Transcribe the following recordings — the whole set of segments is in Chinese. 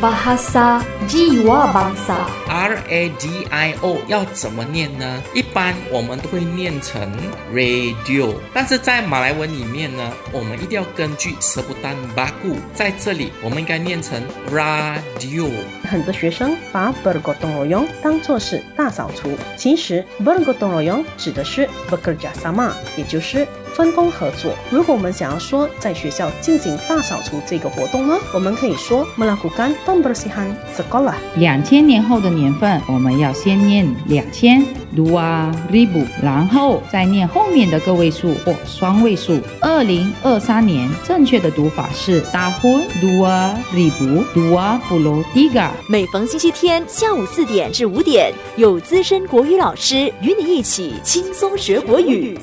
bahasa jiwa bangsa。R A D I O 要怎么念呢？一般我们都会念成 radio，但是在马来文里面呢，我们一定要根据 sebutan baku，在这里我们应该念成 radio。很多学生把 bergotong royong 当作是大扫除，其实 bergotong royong 指的是 bekerja sama，也就是分工合作。如果我们想要说在学校进行大扫除这个活动呢，我们可以说 melakukan pembersihan sekolah。两千年后的年份，我们要先念两千 dua ribu，然后再念后面的个位数或双位数。二零二三年正确的读法是 tahun dua ribu dua puluh tiga。每逢星期天下午四点至五点，有资深国语老师与你一起轻松学国语。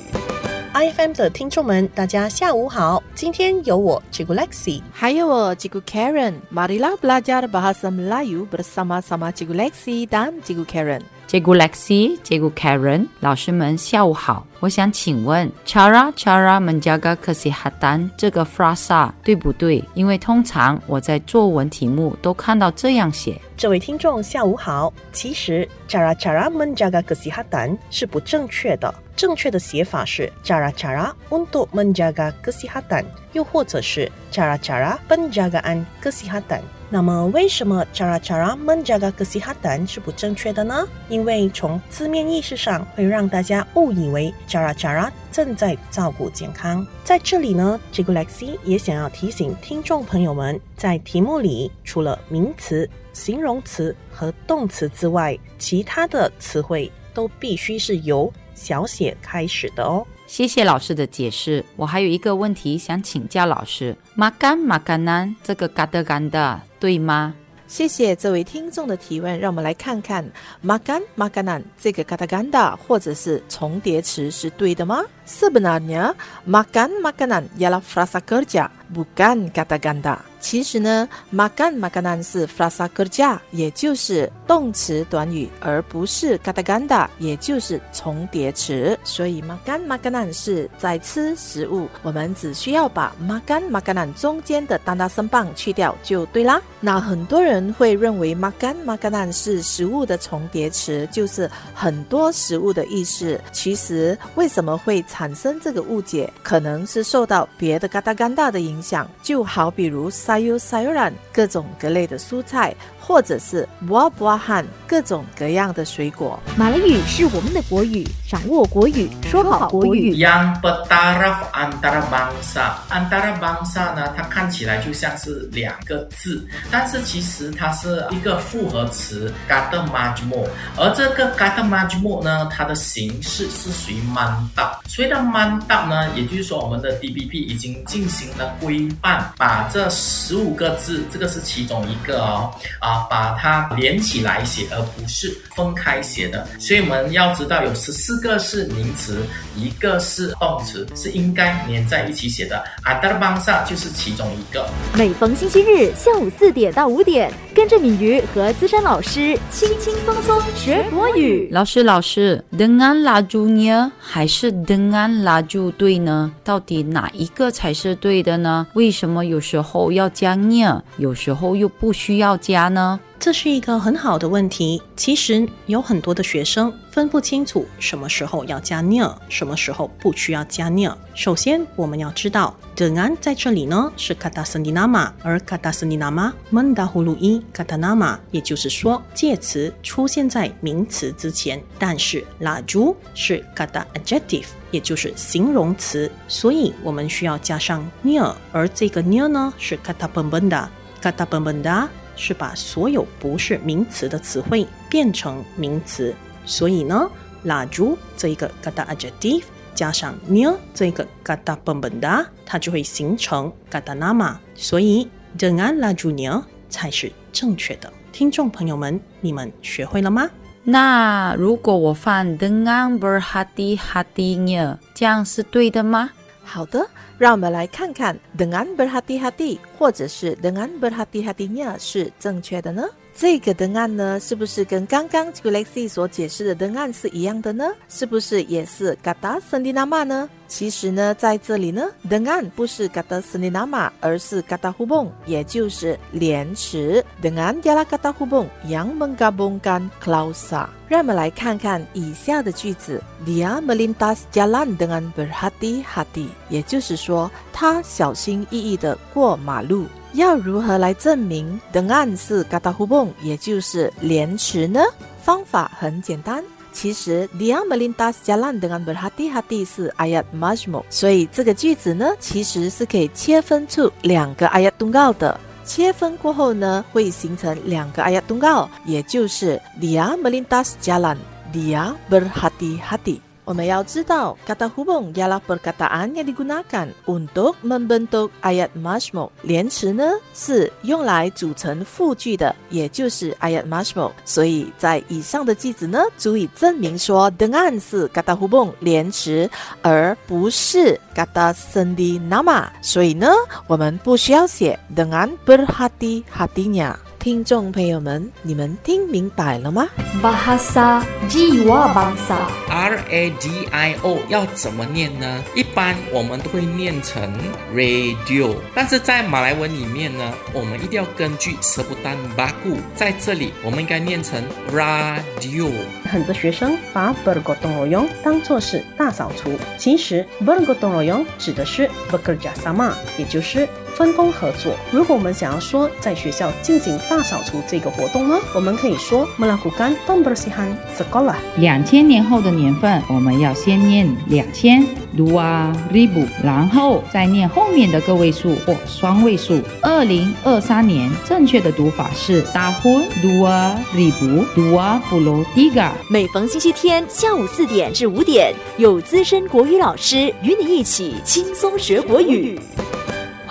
IFM 的听众们，大家下午好，今天有我 c i g u Lexi。还有我 c i g u Karen. Marilah belajar bahasa Melayu bersama-sama c i g u Lexi dan c i g u Karen. Cikgu Lexi, Cikgu Karen，老师们下午好。我想请问，cara cara menjaga kesehatan 这个 frasa 对不对？因为通常我在作文题目都看到这样写。这位听众下午好。其实 cara cara menjaga kesehatan 是不正确的，正确的写法是 cara cara untuk menjaga kesehatan，又或者是 cara cara penjagaan kesehatan。那么，为什么 cara cara menjaga kesehatan 是不正确的呢？因为从字面意思上会让大家误以为 cara cara 正在照顾健康。在这里呢 j i g u Lexi 也想要提醒听众朋友们，在题目里除了名词、形容词和动词之外，其他的词汇都必须是由小写开始的哦。谢谢老师的解释。我还有一个问题想请教老师：makan makanan 这个 gada ganda 对吗？谢谢这位听众的提问，让我们来看看 makan makanan 这个 kata ganda 或者是重叠词是对的吗？Sebenarnya makan makanan ialah frasa kerja bukan kata ganda。其实呢，makan makanan 是 frasa kerja，也就是动词短语，而不是 kata ganda，也就是重叠词。所以 makan makanan 是在吃食物，我们只需要把 makan makanan 中间的单大声棒去掉就对啦。那很多人会认为 makan makanan 是食物的重叠词，就是很多食物的意思。其实为什么会产生这个误解？可能是受到别的嘎达干达的影响，就好比如 sayur sayuran 各种各类的蔬菜，或者是 buah buahan 各种各样的水果。马来语是我们的国语，掌握国语，说好国语。Yang bertaraf antara bangsa，antara bangsa 呢，它看起来就像是两个字，但是其实它是一个复合词 kata majmuk，而这个 kata majmuk 呢，它的形式是属于 mandap。所谓的 mandap 呢，也就是说我们的 DBP 已经进行了规范，把这十五个字，这个是其中一个哦，啊，把它连起来写，而不是分开写的。所以我们要知道有十四个是名词，一个是动词，是应该连在一起写的。Antara bangsa 就是其中一个。每逢星期日下午四点到五点，跟着敏瑜和资深老师轻轻松松学国语。老师，老师，dengan lajunya 还是 dengan laju 对呢？到底哪一个才是对的呢？为什么有时候要加 nya，有时候又不需要加呢？这是一个很好的问题。其实有很多的学生分不清楚什么时候要加 near，什么时候不需要加 near。首先，我们要知道 d e n 在这里呢是 kata sendinama，而 kata sendinama mendahului kata nama，也就是说介词出现在名词之前。但是 laju 是 kata adjective，也就是形容词，所以我们需要加上 near，而这个 near 呢是 kata pembenda，kata pembenda。是把所有不是名词的词汇变成名词，所以呢蜡烛这一个 kata adjective 加上 near 这个 kata pembenda，它就会形成 kata nama，所以 dengan lajunya 才是正确的。听众朋友们，你们学会了吗？那如果我放 dengan berhati-hatinya，这样是对的吗？好的，让我们来看看 dengan berhati-hati 或者是 dengan berhati-hatinya 是正确的呢？这个登岸呢，是不是跟刚刚 Galaxy 所解释的登岸是一样的呢？是不是也是 Gata Sendinama 呢？其实呢，在这里呢，登岸不是 Gata Sendinama，而是 Gata Hubung，也就是连词。Dengan ialah Gata Hubung yang menggabungkan klausa。让我们来看看以下的句子：Dia melintas jalan dengan berhati-hati，也就是说，他小心翼翼地过马路。要如何来证明 dengan 是 kata hubung，也就是连词呢？方法很简单，其实 dia melintas jalan dengan berhati-hati 是 ayat majmu”，所以这个句子呢，其实是可以切分出两个 ayat tunggal 的。切分过后呢，会形成两个 ayat tunggal，也就是 dia melintas jalan，dia berhati-hati。我们要知道，kata hubung ialah perkataan yang digunakan untuk membentuk ayat majmuk。连词呢是用来组成复句的，也就是 ayat majmoh。所以在以上的句子呢，足以证明说 dengan 是 kata hubung 连词，而不是 kata sendinama。所以呢，我们不需要写 dengan berhati-hatinya。听众朋友们，你们听明白了吗？Bahasa Jiwa Bangsa R A D I O 要怎么念呢？一般我们都会念成 radio，但是在马来文里面呢，我们一定要根据舌不丹巴固，在这里我们应该念成 radio。很多学生把 bergotong royong 当作是大扫除，其实 bergotong royong 指的是 bekerja sama，也就是分工合作。如果我们想要说在学校进行大扫除这个活动呢，我们可以说 melakukan pembersihan sekolah。两千年后的年份，我们要先念两千 dua ribu，然后再念后面的个位数或双位数。二零二三年正确的读法是 tahun dua ribu dua puluh tiga。每逢星期天下午四点至五点，有资深国语老师与你一起轻松学国语。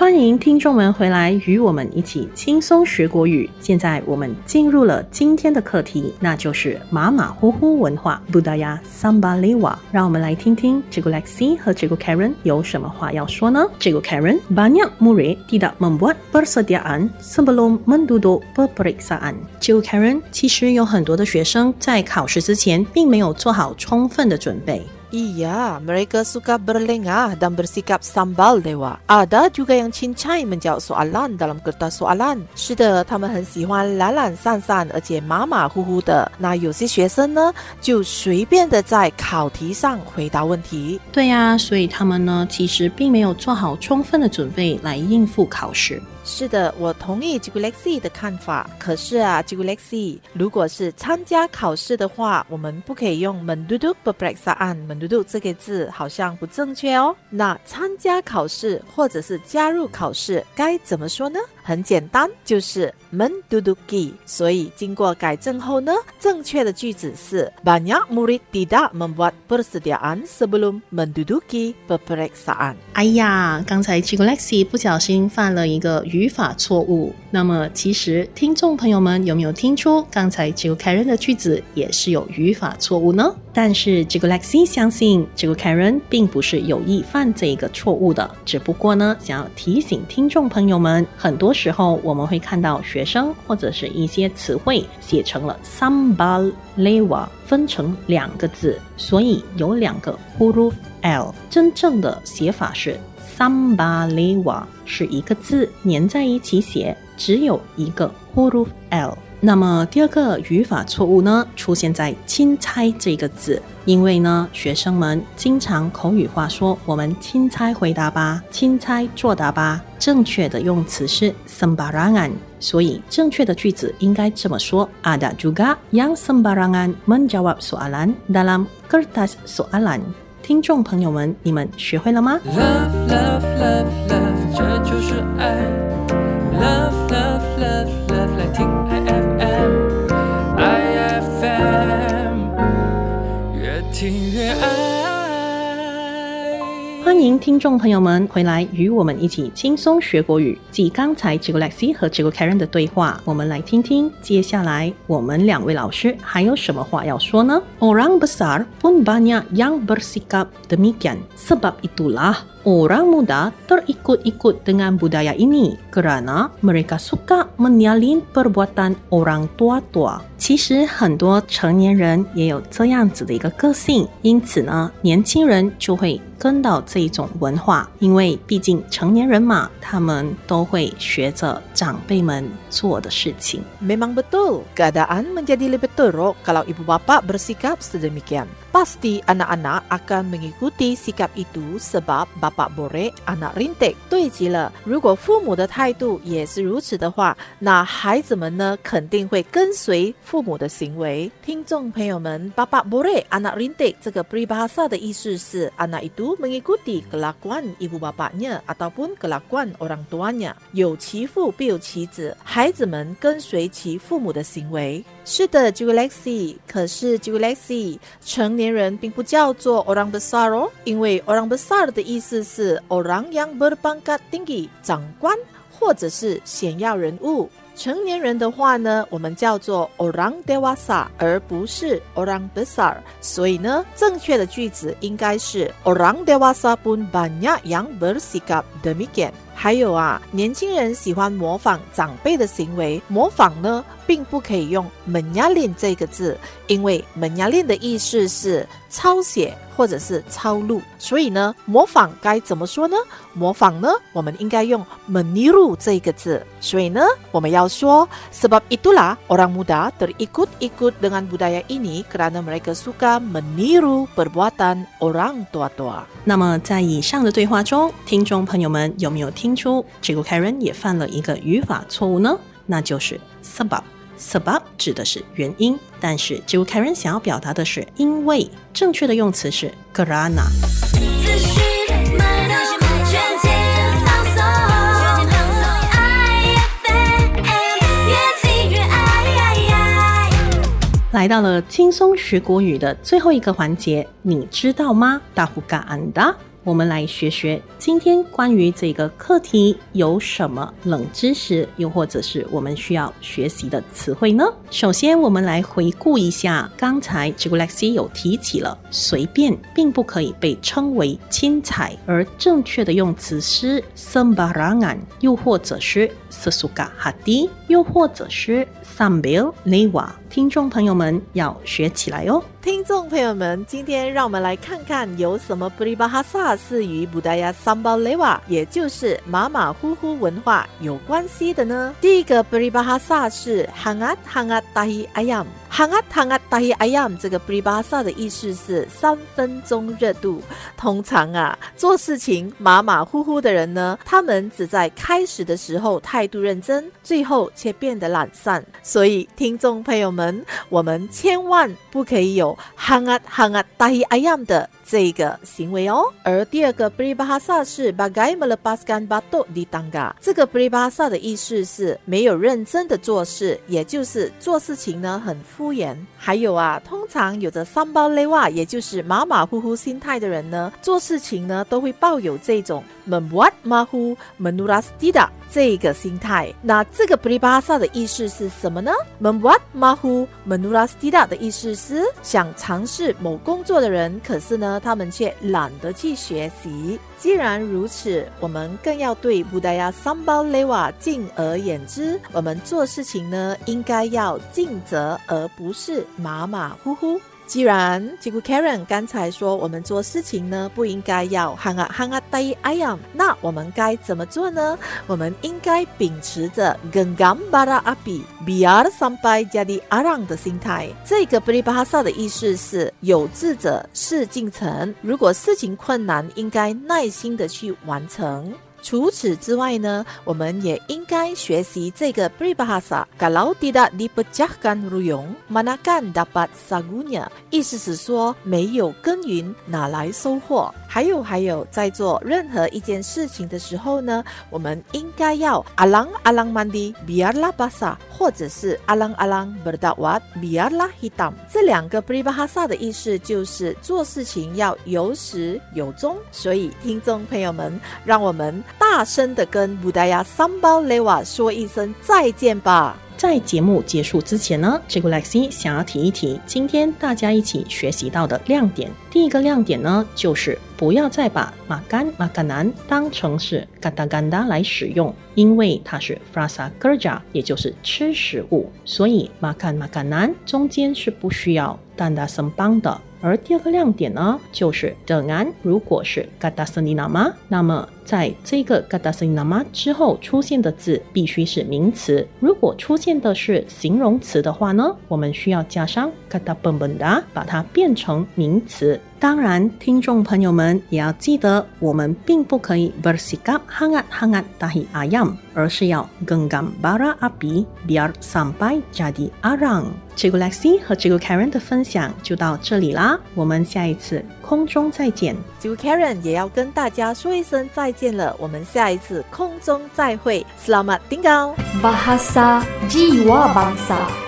欢迎听众们回来与我们一起轻松学国语。现在我们进入了今天的课题，那就是马马虎虎文化 budaya Sambalewa。让我们来听听这个 Lexi 和这个 Karen 有什么话要说呢？这个 Karen banyak murid tidak membuat persediaan sebelum menduduk peperiksaan。这个 Karen 其实有很多的学生在考试之前并没有做好充分的准备。Iya, mereka suka berlengah dan bersikap sambal dewa. Ada juga yang cincai menjawab soalan dalam kertas soalan. 是的，他们很喜欢懒懒散散，而且马马虎虎的。那有些学生呢，就随便的在考题上回答问题。对呀、所以他们呢，其实并没有做好充分的准备来应付考试。是的，我同意 g u l e x i 的看法。可是啊 g u l e x i 如果是参加考试的话，我们不可以用 manduduplex 啊 mandudu 这个字好像不正确哦。那参加考试或者是加入考试该怎么说呢？很简单，就是 menduduki。所以经过改正后呢，正确的句子是 banyak murid tidak membuat persediaan sebelum menduduki peperiksaan。哎呀，刚才 g i g Lexi 不小心犯了一个语法错误。那么，其实听众朋友们有没有听出刚才 g i g Karen 的句子也是有语法错误呢？但是 g i g Lexi 相信 g i g Karen 并不是有意犯这一个错误的，只不过呢，想要提醒听众朋友们，很多时候我们会看到学生或者是一些词汇写成了 sambal lewa，分成两个字，所以有两个 huruf l，真正的写法是 sambalewa，是一个字粘在一起写，只有一个 huruf l。那么第二个语法错误呢，出现在“钦差”这个字，因为呢，学生们经常口语化说“我们钦差回答吧”，“钦差作答吧”，正确的用词是 sembarangan，所以正确的句子应该这么说：Ada juga yang sembarangan menjawab soalan dalam kertas soalan。听众朋友们，你们学会了吗？Love, love, love, love，这就是爱。听。众朋友们回来与我们一起轻松学国语。继刚才 j i g o Lexi 和 j i g o Karen 的对话，我们来听听接下来我们两位老师还有什么话要说呢？Orang besar pun banyak yang bersikap demikian. Sebab itulah orang muda terikut-ikut dengan budaya ini kerana mereka suka menyalin perbuatan orang tua-tua. 其实很多成年人也有这样子的一个个性，因此呢，年轻人就会跟到这一种文化，因为毕竟成年人嘛，他们都会学着长辈们做的事情。Memang betul, keadaan menjadi lebih teruk kalau ibu bapa bersikap sedemikian. Pasti anak-anak akan mengikuti sikap itu sebab bapa borek anak rintik. 对极了，如果父母的态度也是如此的话，那孩子们呢肯定会跟随父母的行为。听众朋友们，bapa borek anak rintik 这个 peribahasa 的意思是 anak itu mengikuti kelakuan ibu bapaknya ataupun kelakuan orang tuanya，有其父必有其子，孩子们跟随其父母的行为。是的 j u l e x i 可是 j u l e x i 成年 年人并不叫做 orang besar 哦，因为 orang besar 的意思是 orang yang berpangkat tinggi，长官或者是显要人物。成年人的话呢，我们叫做 orang dewasa，而不是 orang besar。所以呢，正确的句子应该是 orang dewasa pun banyak yang bersikap demikian。还有啊，年轻人喜欢模仿长辈的行为，模仿呢，并不可以用门牙链这个字，因为门牙链的意思是抄写或者是抄录，所以呢，模仿该怎么说呢？模仿呢，我们应该用 meniru 这个字，所以呢，我们要说 sebab itulah orang muda terikut-ikut dengan budaya ini kerana mereka suka meniru perbuatan orang tua-tua。那么在以上的对话中，听众朋友们有没有听出这个 Karen 也犯了一个语法错误呢？那就是 sebab。sebab 指的是原因，但是这个 Karen 想要表达的是因为，正确的用词是 grana。来到了轻松学国语的最后一个环节，你知道吗？大呼嘎安达，我们来学学今天关于这个课题有什么冷知识，又或者是我们需要学习的词汇呢？首先，我们来回顾一下刚才 j i g o l e x i 有提起了“随便”并不可以被称为“轻彩”，而正确的用词是 “sembarangan”，又或者是 “sesuka hati”，又或者是 “sambil lewa”。听众朋友们要学起来哦。听众朋友们，今天让我们来看看有什么 peribahasa 是与 budayasambalaya 也就是马马虎虎文化有关系的呢？第一个 peribahasa 是 hangat hangat dahi ayam。Hangat hangat tahi ayam 这个 bribasa 的意思是三分钟热度。通常啊，做事情马马虎虎的人呢，他们只在开始的时候态度认真，最后却变得懒散。所以，听众朋友们，我们千万不可以有 hangat hangat tahi ayam 的这个行为哦。而第二个 “pri bahasa” 是 bagai melepaskan batu di tangga。这个 “pri bahasa” 的意思是没有认真的做事，也就是做事情呢很敷衍。还有啊，通常有着三包 lewa，也就是马马虎虎心态的人呢，做事情呢都会抱有这种 membuat mahu menuras tidak 这个心态。那这个 “pri bahasa” 的意思是什么呢？membuat mahu menuras tidak 的意思是想尝试某工作的人，可是呢，他们却懒得去学习。既然如此，我们更要对布达亚桑巴雷瓦敬而远之。我们做事情呢，应该要尽责，而不是马马虎虎。既然这个 Karen 刚才说我们做事情呢不应该要 hang 啊 hang 啊 day ayam，那我们该怎么做呢？我们应该秉持着 genggam bara api biar sampai jadi arang 的心态。这个 bri bahasa 的意思是有志者事竟成，如果事情困难，应该耐心的去完成。除此之外呢，我们也应该学习这个 pribahasa kalau tidak dipecahkan ruyung, manakan dapat sagunya？意思是说，没有耕耘，哪来收获？还有还有，在做任何一件事情的时候呢，我们应该要 alang alang mandi biarlah basah，或者是 alang alang berdawat biarlah hitam。这两个 pribahasa 的意思就是做事情要有始有终。所以，听众朋友们，让我们大声的跟布达亚桑巴雷瓦说一声再见吧。在节目结束之前呢，这个 Lexi 想要提一提，今天大家一起学习到的亮点。第一个亮点呢，就是不要再把马干马干南当成是嘎达嘎达来使用，因为它是 frasa g e r j a 也就是吃食物，所以马干马干南中间是不需要 danda s a m b a n 的。而第二个亮点呢，就是 dengan 如果是 kata seni nama，那么在这个 kata seni nama 之后出现的字必须是名词。如果出现的是形容词的话呢，我们需要加上 kata pembenda，把它变成名词。当然，听众朋友们也要记得，我们并不可以 bersikap hangat hangat dahi ayam，而是要 genggam bara api biar sampai jadi arang。这个 Lexi 和这个 Karen 的分享就到这里啦，我们下一次空中再见。就 Karen 也要跟大家说一声再见了，我们下一次空中再会，Selamat tinggal。radio。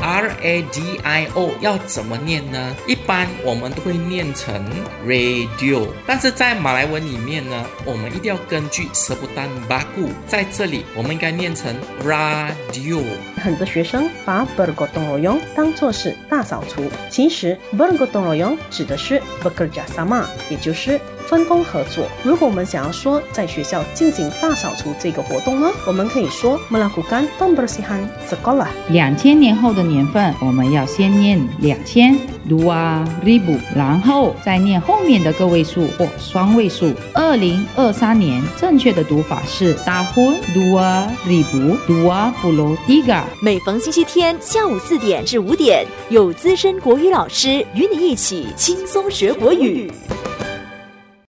r a d i o 要怎么念呢？一般我们都会念成 radio，但是在马来文里面呢，我们一定要根据舌不单八固，在这里我们应该念成 radio。很多学生把 b e r g o d o n g o y o n g 当作是大扫除，其实 b e r g o d o n g o y o n g 指的是 b e r g a s a m a 也就是。分工合作。如果我们想要说在学校进行大扫除这个活动呢，我们可以说 m e l a k u k a n pembersihan s e k o 两千年后的年份，我们要先念两千 dua ribu，然后再念后面的个位数或双位数。二零二三年正确的读法是 tahun dua ribu dua puluh tiga。每逢星期天下午四点至五点，有资深国语老师与你一起轻松学国语。